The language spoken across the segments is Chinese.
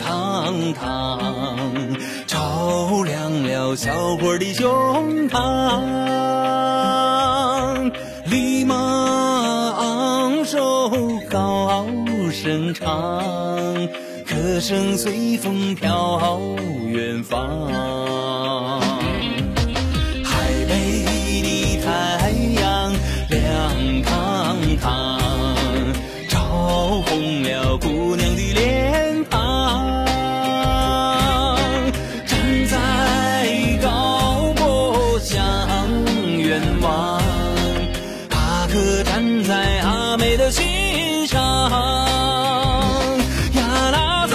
堂堂照亮了小伙的胸膛立马昂首高声唱歌声随风飘远方。阿妹的心上，呀啦嗦，嗦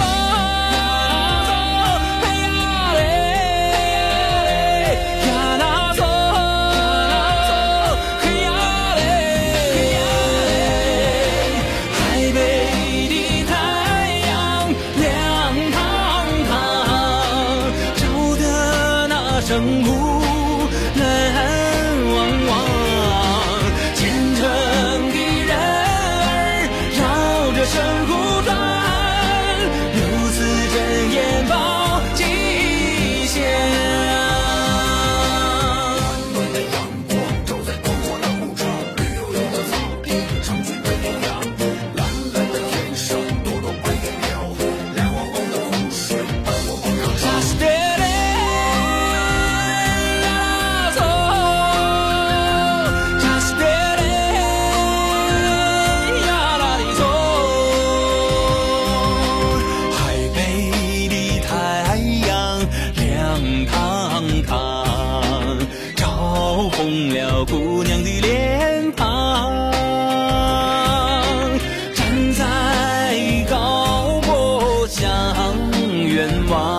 嘿呀嘞，嘿呀嘞，呀啦嗦，嘿呀嘞，嘿呀嘞。海的太阳亮堂堂，照得那来。小姑娘的脸庞，站在高坡向远望。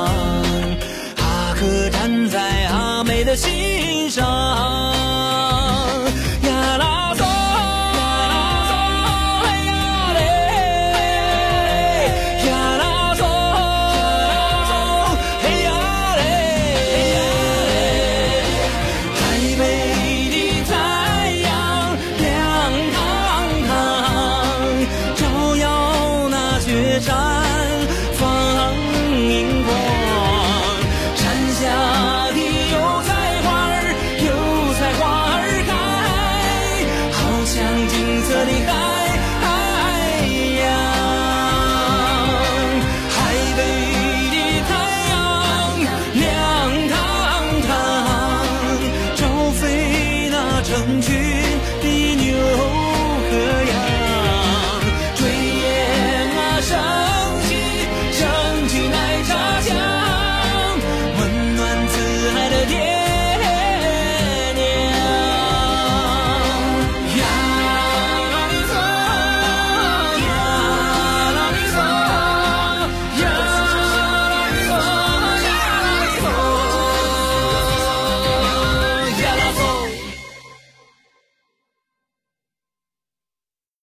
像金色的海